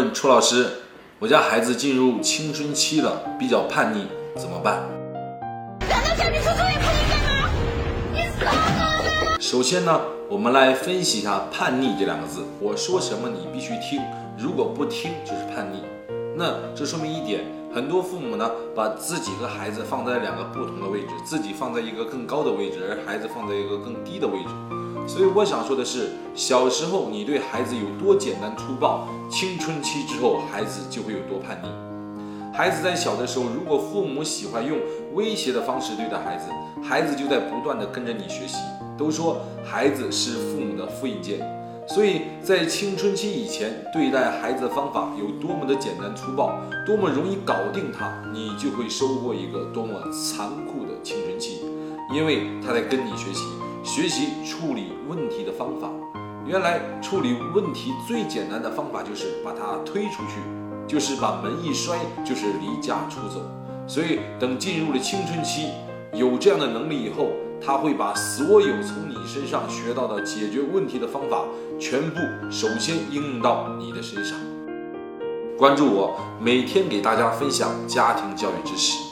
问楚老师，我家孩子进入青春期了，比较叛逆，怎么办？难道叫你做作业叛逆干吗？你死了！首先呢，我们来分析一下“叛逆”这两个字。我说什么你必须听，如果不听就是叛逆。那这说明一点，很多父母呢，把自己和孩子放在两个不同的位置，自己放在一个更高的位置，而孩子放在一个更低的位置。所以我想说的是，小时候你对孩子有多简单粗暴，青春期之后孩子就会有多叛逆。孩子在小的时候，如果父母喜欢用威胁的方式对待孩子，孩子就在不断的跟着你学习。都说孩子是父母的复印件，所以在青春期以前对待孩子的方法有多么的简单粗暴，多么容易搞定他，你就会收获一个多么残酷的青春期，因为他在跟你学习。学习处理问题的方法，原来处理问题最简单的方法就是把它推出去，就是把门一摔，就是离家出走。所以等进入了青春期，有这样的能力以后，他会把所有从你身上学到的解决问题的方法，全部首先应用到你的身上。关注我，每天给大家分享家庭教育知识。